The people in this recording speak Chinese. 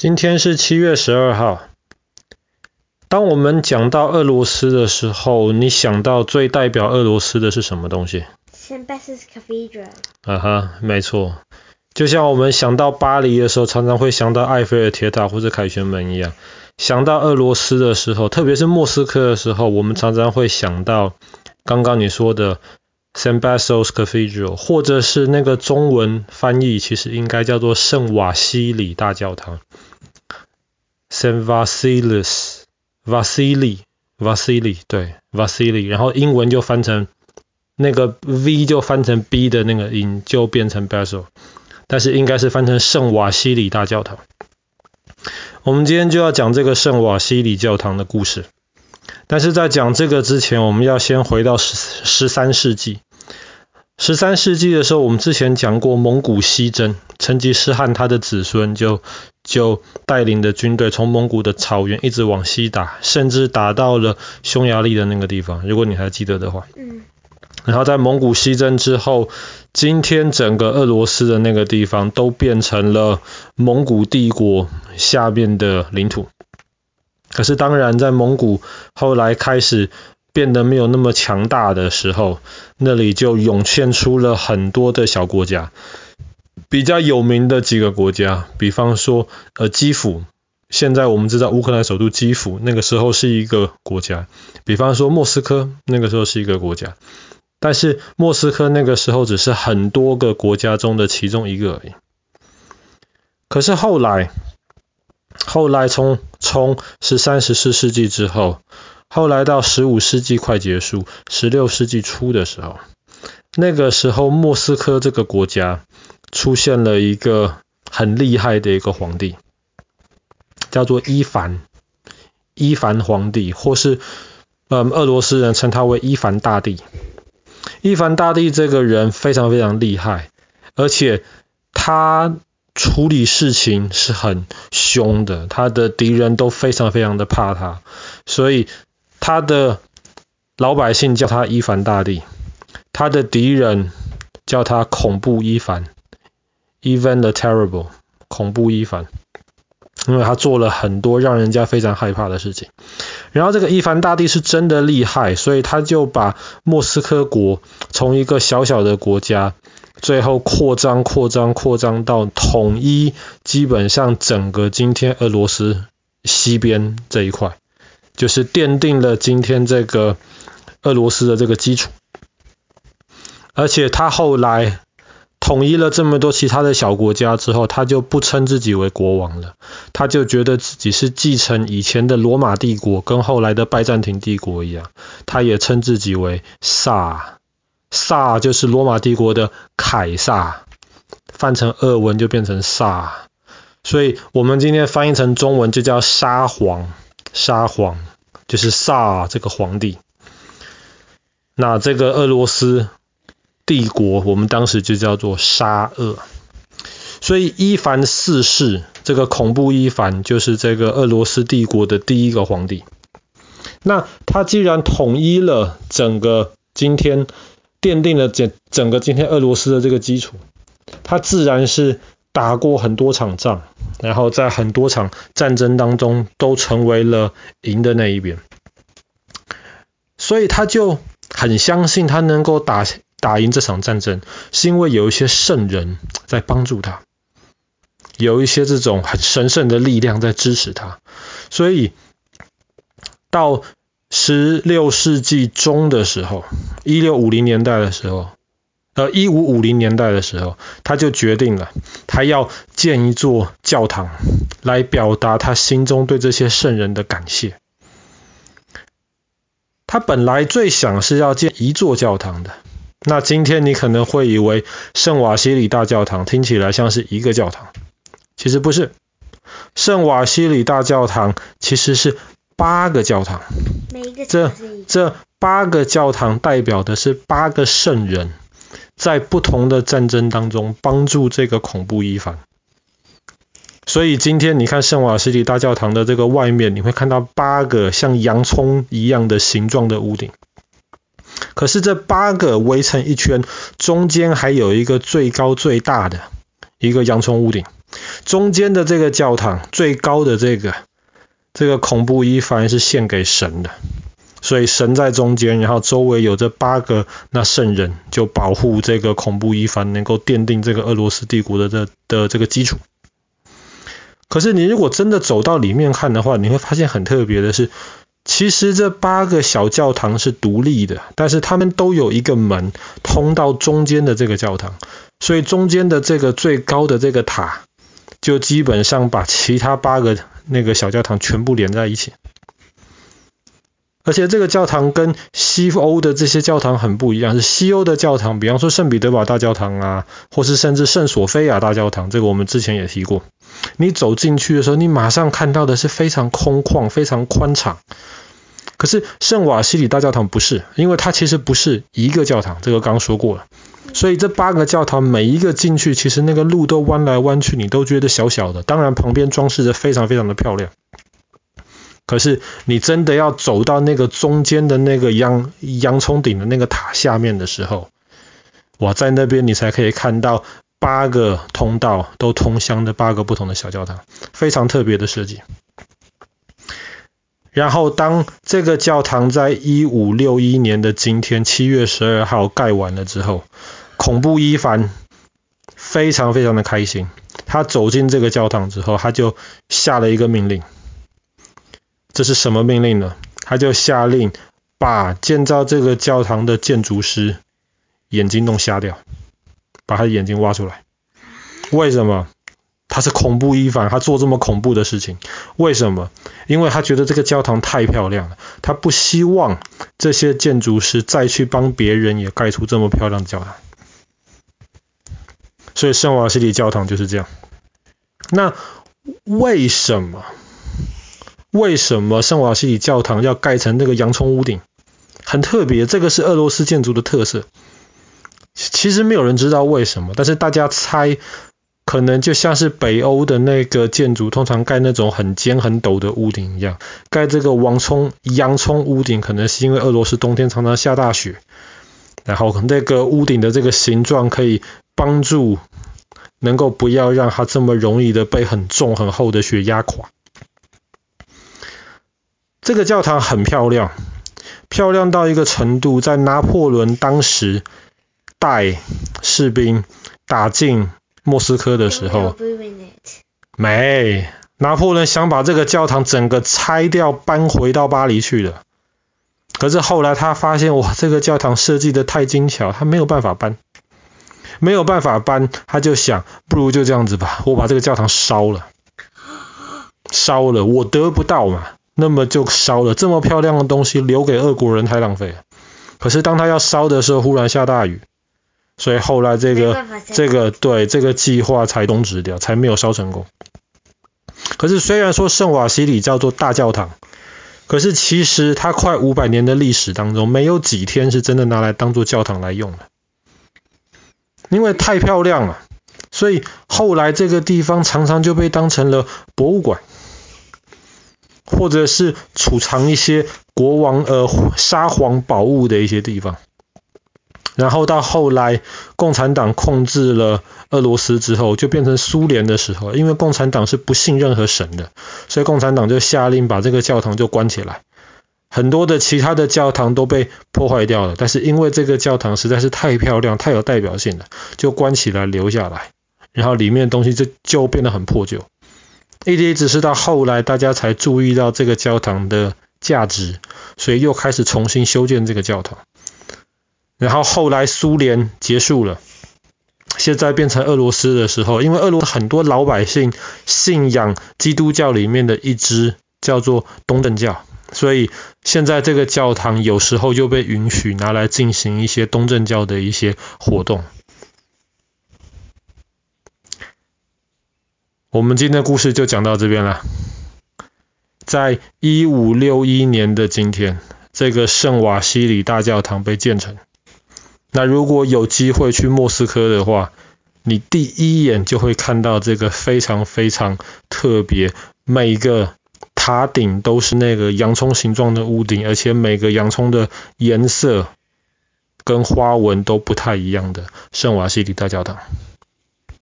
今天是七月十二号。当我们讲到俄罗斯的时候，你想到最代表俄罗斯的是什么东西？Saint Basil's Cathedral。啊哈，没错。就像我们想到巴黎的时候，常常会想到埃菲尔铁塔或者凯旋门一样。想到俄罗斯的时候，特别是莫斯科的时候，我们常常会想到刚刚你说的 Saint Basil's Cathedral，或者是那个中文翻译其实应该叫做圣瓦西里大教堂。Saint Vasilis, Vasily, Vasily，对，Vasily，然后英文就翻成那个 V 就翻成 B 的那个音，就变成 Basil，但是应该是翻成圣瓦西里大教堂。我们今天就要讲这个圣瓦西里教堂的故事，但是在讲这个之前，我们要先回到十十三世纪。十三世纪的时候，我们之前讲过蒙古西征，成吉思汗他的子孙就就带领的军队从蒙古的草原一直往西打，甚至打到了匈牙利的那个地方，如果你还记得的话。嗯。然后在蒙古西征之后，今天整个俄罗斯的那个地方都变成了蒙古帝国下面的领土。可是当然，在蒙古后来开始变得没有那么强大的时候，那里就涌现出了很多的小国家。比较有名的几个国家，比方说呃基辅，现在我们知道乌克兰首都基辅，那个时候是一个国家。比方说莫斯科，那个时候是一个国家。但是莫斯科那个时候只是很多个国家中的其中一个而已。可是后来，后来从从十三、十四世纪之后，后来到十五世纪快结束，十六世纪初的时候，那个时候莫斯科这个国家出现了一个很厉害的一个皇帝，叫做伊凡，伊凡皇帝，或是嗯俄罗斯人称他为伊凡大帝。伊凡大帝这个人非常非常厉害，而且他处理事情是很凶的，他的敌人都非常非常的怕他，所以他的老百姓叫他伊凡大帝，他的敌人叫他恐怖伊凡 Even the Terrible，恐怖伊凡，因为他做了很多让人家非常害怕的事情。然后这个伊凡大帝是真的厉害，所以他就把莫斯科国从一个小小的国家，最后扩张、扩张、扩张到统一，基本上整个今天俄罗斯西边这一块，就是奠定了今天这个俄罗斯的这个基础。而且他后来。统一了这么多其他的小国家之后，他就不称自己为国王了，他就觉得自己是继承以前的罗马帝国跟后来的拜占庭帝国一样，他也称自己为萨，萨就是罗马帝国的凯撒，翻成俄文就变成萨，所以我们今天翻译成中文就叫沙皇，沙皇就是萨这个皇帝，那这个俄罗斯。帝国，我们当时就叫做沙俄，所以伊凡四世这个恐怖伊凡就是这个俄罗斯帝国的第一个皇帝。那他既然统一了整个今天，奠定了整整个今天俄罗斯的这个基础，他自然是打过很多场仗，然后在很多场战争当中都成为了赢的那一边，所以他就很相信他能够打。打赢这场战争，是因为有一些圣人在帮助他，有一些这种很神圣的力量在支持他，所以到十六世纪中的时候，一六五零年代的时候，呃，一五五零年代的时候，他就决定了，他要建一座教堂，来表达他心中对这些圣人的感谢。他本来最想是要建一座教堂的。那今天你可能会以为圣瓦西里大教堂听起来像是一个教堂，其实不是。圣瓦西里大教堂其实是八个教堂，这这八个教堂代表的是八个圣人，在不同的战争当中帮助这个恐怖伊凡。所以今天你看圣瓦西里大教堂的这个外面，你会看到八个像洋葱一样的形状的屋顶。可是这八个围成一圈，中间还有一个最高最大的一个洋葱屋顶，中间的这个教堂最高的这个这个恐怖伊凡是献给神的，所以神在中间，然后周围有这八个那圣人就保护这个恐怖伊凡，能够奠定这个俄罗斯帝国的的的这个基础。可是你如果真的走到里面看的话，你会发现很特别的是，其实这八个小教堂是独立的，但是他们都有一个门通到中间的这个教堂，所以中间的这个最高的这个塔，就基本上把其他八个那个小教堂全部连在一起。而且这个教堂跟西欧的这些教堂很不一样，是西欧的教堂，比方说圣彼得堡大教堂啊，或是甚至圣索菲亚大教堂，这个我们之前也提过。你走进去的时候，你马上看到的是非常空旷、非常宽敞。可是圣瓦西里大教堂不是，因为它其实不是一个教堂，这个刚说过了。所以这八个教堂每一个进去，其实那个路都弯来弯去，你都觉得小小的。当然旁边装饰的非常非常的漂亮。可是你真的要走到那个中间的那个洋洋葱顶的那个塔下面的时候，哇，在那边你才可以看到。八个通道都通向的八个不同的小教堂，非常特别的设计。然后，当这个教堂在一五六一年的今天七月十二号盖完了之后，恐怖伊凡非常非常的开心。他走进这个教堂之后，他就下了一个命令。这是什么命令呢？他就下令把建造这个教堂的建筑师眼睛弄瞎掉。把他的眼睛挖出来，为什么？他是恐怖伊凡，他做这么恐怖的事情，为什么？因为他觉得这个教堂太漂亮了，他不希望这些建筑师再去帮别人也盖出这么漂亮的教堂。所以圣瓦西里教堂就是这样。那为什么？为什么圣瓦西里教堂要盖成那个洋葱屋顶？很特别，这个是俄罗斯建筑的特色。其实没有人知道为什么，但是大家猜，可能就像是北欧的那个建筑，通常盖那种很尖很陡的屋顶一样，盖这个王葱洋葱屋顶，可能是因为俄罗斯冬天常常下大雪，然后那个屋顶的这个形状可以帮助能够不要让它这么容易的被很重很厚的雪压垮。这个教堂很漂亮，漂亮到一个程度，在拿破仑当时。带士兵打进莫斯科的时候，没，拿破仑想把这个教堂整个拆掉，搬回到巴黎去了。可是后来他发现，哇，这个教堂设计的太精巧，他没有办法搬，没有办法搬，他就想，不如就这样子吧，我把这个教堂烧了，烧了，我得不到嘛，那么就烧了，这么漂亮的东西留给俄国人太浪费了。可是当他要烧的时候，忽然下大雨。所以后来这个这个对这个计划才终止掉，才没有烧成功。可是虽然说圣瓦西里叫做大教堂，可是其实它快五百年的历史当中，没有几天是真的拿来当做教堂来用的，因为太漂亮了。所以后来这个地方常常就被当成了博物馆，或者是储藏一些国王呃沙皇宝物的一些地方。然后到后来，共产党控制了俄罗斯之后，就变成苏联的时候，因为共产党是不信任何神的，所以共产党就下令把这个教堂就关起来。很多的其他的教堂都被破坏掉了，但是因为这个教堂实在是太漂亮、太有代表性了，就关起来留下来。然后里面的东西就就变得很破旧。一直一直是到后来，大家才注意到这个教堂的价值，所以又开始重新修建这个教堂。然后后来苏联结束了，现在变成俄罗斯的时候，因为俄罗斯很多老百姓信仰基督教里面的一支叫做东正教，所以现在这个教堂有时候就被允许拿来进行一些东正教的一些活动。我们今天的故事就讲到这边了。在一五六一年的今天，这个圣瓦西里大教堂被建成。那如果有机会去莫斯科的话，你第一眼就会看到这个非常非常特别，每个塔顶都是那个洋葱形状的屋顶，而且每个洋葱的颜色跟花纹都不太一样的圣瓦西里大教堂。